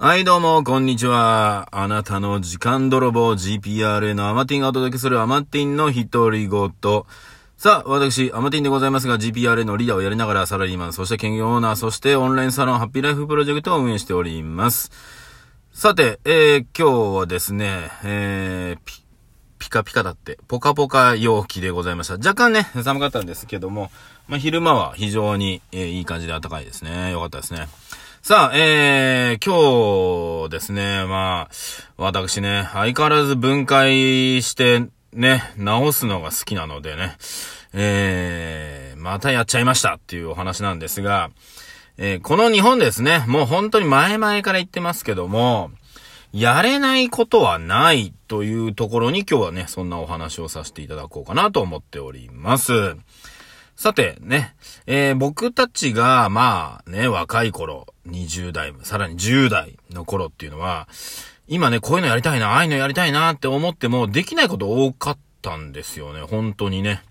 はい、どうも、こんにちは。あなたの時間泥棒 GPRA のアマティンがお届けするアマティンの独り言。さあ、私、アマティンでございますが、GPRA のリーダーをやりながらサラリーマン、そして兼業オーナー、そしてオンラインサロンハッピーライフプロジェクトを運営しております。さて、えー、今日はですね、えー、ピ、ピカピカだって、ポカポカ陽気でございました。若干ね、寒かったんですけども、まあ、昼間は非常に、えーいい感じで暖かいですね。よかったですね。さあ、えー、今日ですね、まあ、私ね、相変わらず分解して、ね、直すのが好きなのでね、えー、またやっちゃいましたっていうお話なんですが、えーこの日本ですね、もう本当に前々から言ってますけども、やれないことはないというところに今日はね、そんなお話をさせていただこうかなと思っております。さてね、えー僕たちが、まあね、若い頃、20代、さらに10代の頃っていうのは、今ね、こういうのやりたいな、ああいうのやりたいなって思っても、できないこと多かったんですよね、本当にね。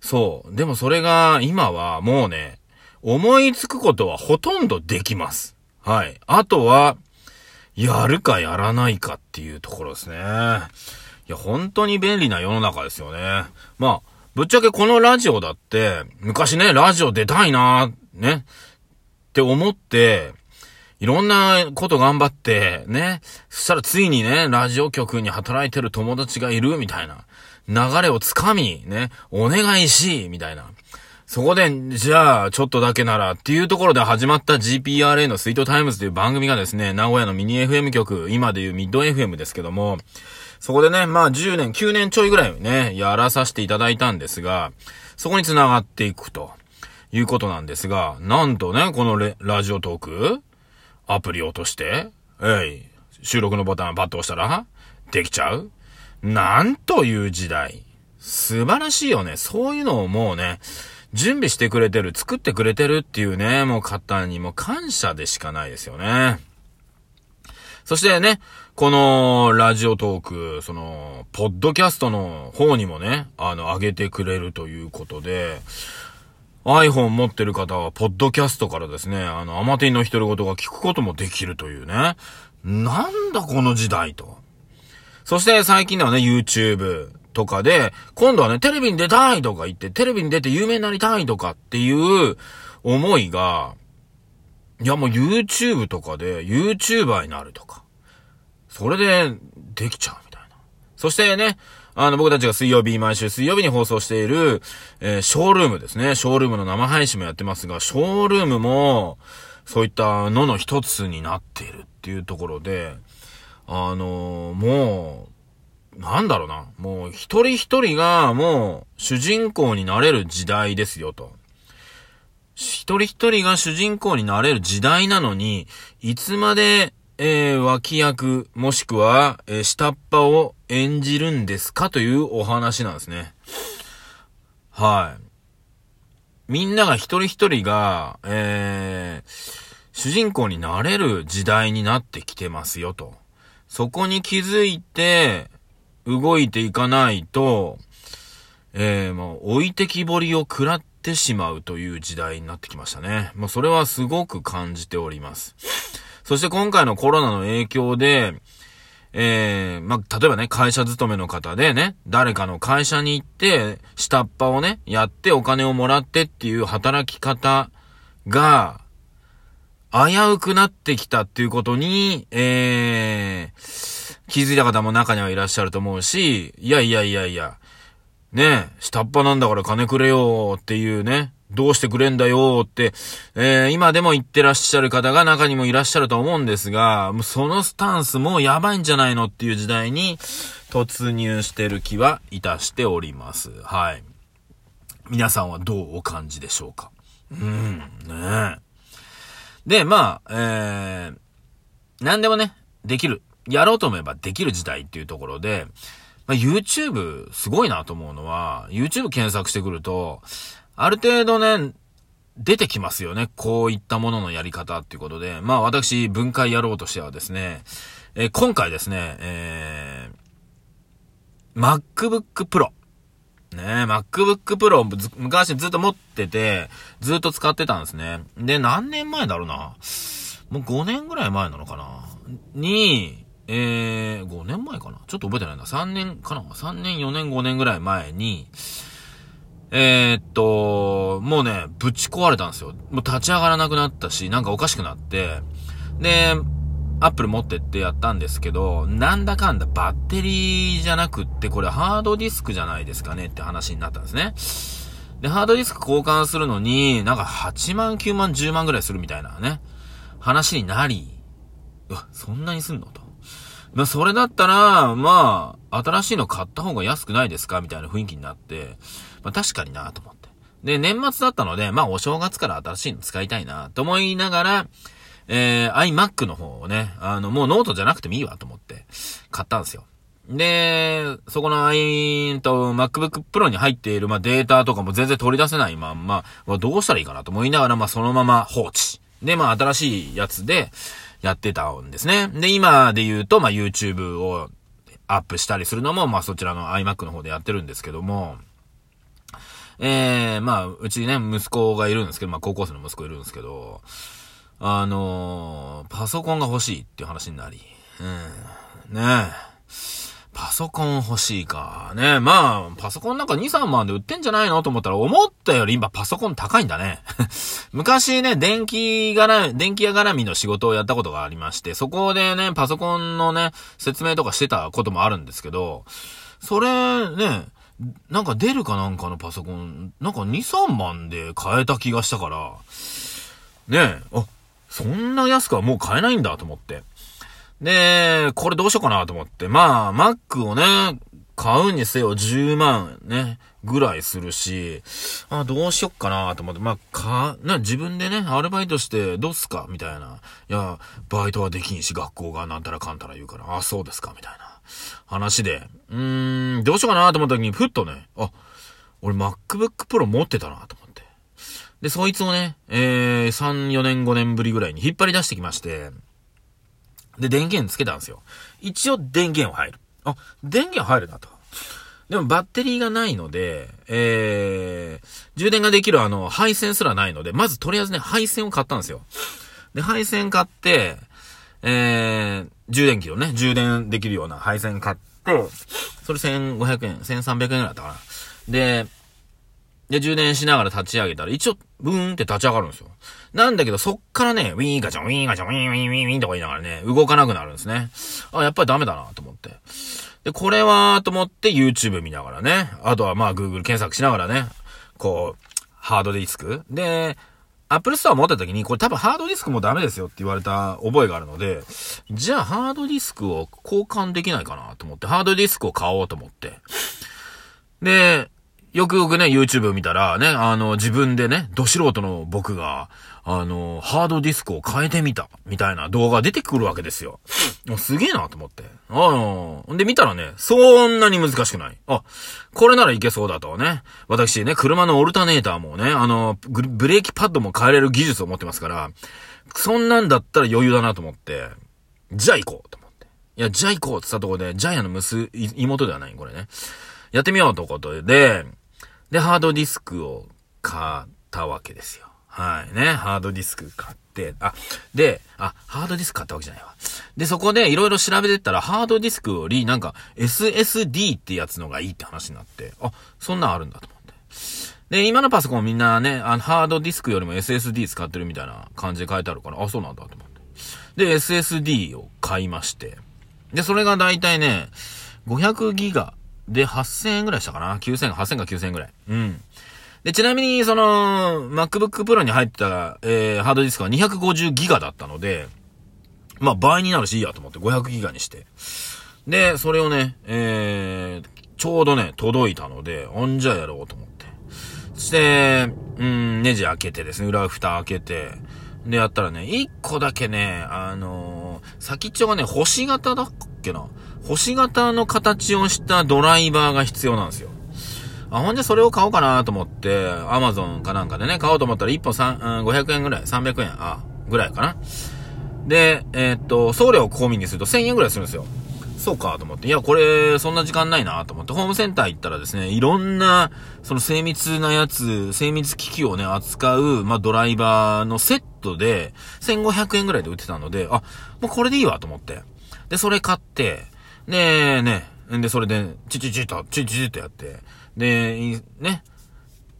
そう。でもそれが、今はもうね、思いつくことはほとんどできます。はい。あとは、やるかやらないかっていうところですね。いや、本当に便利な世の中ですよね。まあ、ぶっちゃけこのラジオだって、昔ね、ラジオ出たいなね、って思って、いろんなこと頑張って、ね、そしたらついにね、ラジオ局に働いてる友達がいるみたいな。流れをつかみ、ね、お願いし、みたいな。そこで、じゃあ、ちょっとだけならっていうところで始まった GPRA のスイートタイムズという番組がですね、名古屋のミニ FM 局、今でいうミッド FM ですけども、そこでね、まあ10年、9年ちょいぐらいね、やらさせていただいたんですが、そこに繋がっていくということなんですが、なんとね、このラジオトーク、アプリ落として、えい、収録のボタンをパッと押したら、できちゃうなんという時代。素晴らしいよね。そういうのをもうね、準備してくれてる、作ってくれてるっていうね、もう方にも感謝でしかないですよね。そしてね、このラジオトーク、その、ポッドキャストの方にもね、あの、上げてくれるということで、iPhone 持ってる方は、ポッドキャストからですね、あの、アマティンの独り言が聞くこともできるというね。なんだこの時代と。そして最近ではね、YouTube とかで、今度はね、テレビに出たいとか言って、テレビに出て有名になりたいとかっていう思いが、いやもう YouTube とかで YouTuber になるとか、それでできちゃうみたいな。そしてね、あの僕たちが水曜日、毎週水曜日に放送している、えーショールームですね。ショールームの生配信もやってますが、ショールームも、そういったのの一つになっているっていうところで、あのーもう、なんだろうな。もう一人一人がもう主人公になれる時代ですよと。一人一人が主人公になれる時代なのに、いつまで、えー脇役、もしくは、えー下っ端を演じるんですかというお話なんですね。はい。みんなが一人一人が、えー主人公になれる時代になってきてますよと。そこに気づいて、動いていかないと、えー、もう置いてきぼりを食らってしまうという時代になってきましたね。もうそれはすごく感じております。そして今回のコロナの影響で、えー、まあ、例えばね、会社勤めの方でね、誰かの会社に行って、下っ端をね、やってお金をもらってっていう働き方が、危うくなってきたっていうことに、えー、気づいた方も中にはいらっしゃると思うし、いやいやいやいや、ねえ、下っ端なんだから金くれよっていうね、どうしてくれんだよって、えー、今でも言ってらっしゃる方が中にもいらっしゃると思うんですが、そのスタンスもやばいんじゃないのっていう時代に突入してる気はいたしております。はい。皆さんはどうお感じでしょうか？うん、ねえ。で、まあ、えー、何でもね、できる。やろうと思えばできる時代っていうところで、まあ、YouTube すごいなと思うのは、YouTube 検索してくると、ある程度ね、出てきますよね。こういったもののやり方っていうことで。まあ私、分解やろうとしてはですね、えー今回ですね、えー、MacBook Pro。ね MacBook Pro 昔ずっと持ってて、ずっと使ってたんですね。で、何年前だろうな。もう5年ぐらい前なのかなに、えー、5年前かな？ちょっと覚えてないな。3年かな ?3 年、4年、5年ぐらい前に、えー、っと、もうね、ぶち壊れたんですよ。もう立ち上がらなくなったし、なんかおかしくなって、で、アップル持ってってやったんですけど、なんだかんだバッテリーじゃなくって、これハードディスクじゃないですかねって話になったんですね。で、ハードディスク交換するのに、なんか8万、9万、10万ぐらいするみたいなね、話になり、うわ、そんなにすんのと。まあ、それだったら、まあ、新しいの買った方が安くないですか？みたいな雰囲気になって、まあ、確かになと思って。で、年末だったので、まあ、お正月から新しいの使いたいなと思いながら、えー、iMac の方をね、あの、もうノートじゃなくてもいいわと思って、買ったんですよ。で、そこの i、と MacBook Pro に入っている、まあ、データとかも全然取り出せないまんま、まあ、どうしたらいいかなと思いながら、まあ、そのまま放置。で、まあ、新しいやつで、やってたんですね。で、今で言うと、まあ、YouTube をアップしたりするのも、まあ、そちらの iMac の方でやってるんですけども、ええー、まあ、うちね、息子がいるんですけど、まあ、高校生の息子いるんですけど、あのー、パソコンが欲しいっていう話になり、うん、ねえ。パソコン欲しいか。ねまあ、パソコンなんか2、3万で売ってんじゃないのと思ったら、思ったより今パソコン高いんだね。昔ね、電気絡、電気屋絡みの仕事をやったことがありまして、そこでね、パソコンのね、説明とかしてたこともあるんですけど、それね、なんか出るかなんかのパソコン、なんか2、3万で買えた気がしたから、ねえ、あ、そんな安くはもう買えないんだと思って。で、これどうしようかなと思って。まあ、Mac をね、買うにせよ10万ね、ぐらいするし、あ、どうしよっかなと思って、まあ、か、な、自分でね、アルバイトしてどうすか？みたいな。いや、バイトはできんし、学校がなんたらかんたら言うから、あ、そうですか？みたいな話で。うーん、どうしようかなと思った時に、ふっとね、あ、俺 MacBook Pro 持ってたなと思って。で、そいつをね、えー、3、4年、5年ぶりぐらいに引っ張り出してきまして、で、電源つけたんですよ。一応電源は入る。あ、電源入るなと。でもバッテリーがないので、えー、充電ができるあの、配線すらないので、まずとりあえずね、配線を買ったんですよ。で、配線買って、えー、充電器をね、充電できるような配線買って、それ1500円、1300円ぐらいだったかな。で、で、充電しながら立ち上げたら、一応、ブーンって立ち上がるんですよ。なんだけど、そっからね、ウィーンガチャン、ウィーンガチャン、ウィーンウィーンウィーンとか言いながらね、動かなくなるんですね。あ、やっぱりダメだなと思って。で、これは、と思って YouTube 見ながらね、あとはまあ Google 検索しながらね、こう、ハードディスクで、Apple Store 持った時に、これ多分ハードディスクもダメですよって言われた覚えがあるので、じゃあハードディスクを交換できないかなと思って、ハードディスクを買おうと思って。で、よくよくね、YouTube 見たらね、あの、自分でね、ど素人の僕が、あの、ハードディスクを変えてみた、みたいな動画出てくるわけですよ。すげえなと思って。あの、んで見たらね、そんなに難しくない。あ、これならいけそうだとね。私ね、車のオルタネーターもね、あの、ブレーキパッドも変えれる技術を持ってますから、そんなんだったら余裕だなと思って、じゃあ行こうと思って。いや、じゃあ行こうって言ったところで、ジャイアンの娘、妹ではないこれね。やってみようということで、で、ハードディスクを買ったわけですよ。はいね。ハードディスク買って、あ、で、あ、ハードディスク買ったわけじゃないわ。で、そこでいろいろ調べてったら、ハードディスクよりなんか SSD ってやつのがいいって話になって、あ、そんなんあるんだと思って。で、今のパソコンみんなね、あの、ハードディスクよりも SSD 使ってるみたいな感じで書いてあるから、あ、そうなんだと思って。で、SSD を買いまして。で、それがだいたいね、500ギガで、8000円ぐらいしたかな ?9000 円、8000か9000円ぐらい。うん。で、ちなみに、その、MacBook Pro に入ってた、えー、ハードディスクは250ギガだったので、まあ、倍になるしいいやと思って500ギガにして。で、それをね、えー、ちょうどね、届いたので、おんじゃやろうと思って。そして、うん、ネジ開けてですね、裏蓋開けて、で、やったらね、一個だけね、あのー、先っちょがね、星型だっけな星型の形をしたドライバーが必要なんですよ。あ、ほんでそれを買おうかなと思って、アマゾンかなんかでね、買おうと思ったら1本3、うん、500円ぐらい、300円、あ、ぐらいかな。で、えー、っと、送料込みにすると1000円ぐらいするんですよ。そうかと思って。いや、これ、そんな時間ないなと思って、ホームセンター行ったらですね、いろんな、その精密なやつ、精密機器をね、扱う、まあ、ドライバーのセットで、1500円ぐらいで売ってたので、あ、もうこれでいいわと思って。で、それ買って、で、ね、で、それで、チチチと、チチチとやって、で、ね、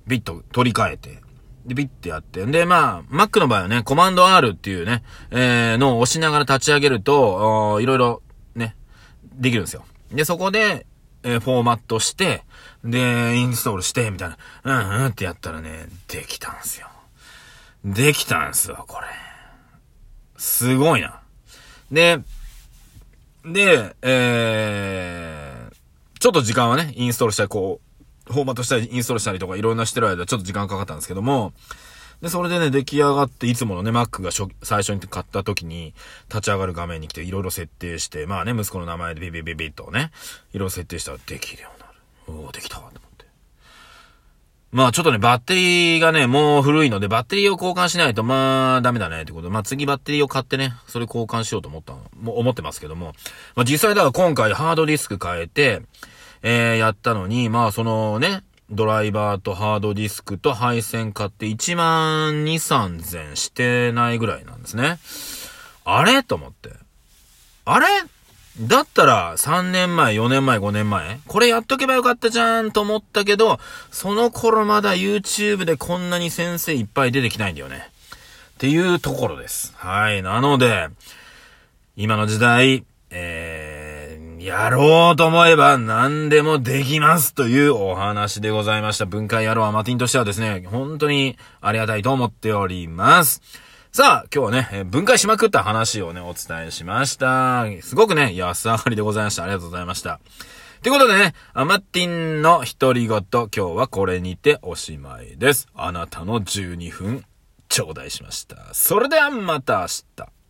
ビット取り替えて、で、ビッてやって。んで、まあ、Mac の場合はね、コマンド R っていうね、えー、のを押しながら立ち上げると、いろいろ、ね、できるんですよ。で、そこで、えー、フォーマットして、で、インストールして、みたいな、うんうんってやったらね、できたんすよ。できたんすよ、これ。すごいな。で、で、えー、ちょっと時間はね、インストールしたり、こう、フォーマットしたり、インストールしたりとか、いろんなしてる間、ちょっと時間かかったんですけども、で、それでね、出来上がって、いつものね、Mac が最初に買った時に、立ち上がる画面に来て、いろいろ設定して、まあね、息子の名前でビビビビッとね、いろいろ設定したらできるようになる。おおできたわ。まあちょっとね、バッテリーがね、もう古いので、バッテリーを交換しないと、まあダメだねってこと。で、まあ次バッテリーを買ってね、それ交換しようと思った、も思ってますけども、まあ実際だから今回ハードディスク変えて、えー、やったのに、まあそのね、ドライバーとハードディスクと配線買って1万2、3000してないぐらいなんですね。あれ？と思って。あれ？だったら3年前、4年前、5年前これやっとけばよかったじゃんと思ったけど、その頃まだ YouTube でこんなに先生いっぱい出てきないんだよね。っていうところです。はい。なので、今の時代、えーやろうと思えば何でもできますというお話でございました。文化野郎アマティンとしてはですね、本当にありがたいと思っております。さあ、今日はね、分解しまくった話をね、お伝えしました。すごくね、安上がりでございました。ありがとうございました。ということでね、アマティンの独り言、今日はこれにておしまいです。あなたの12分、頂戴しました。それではまた明日。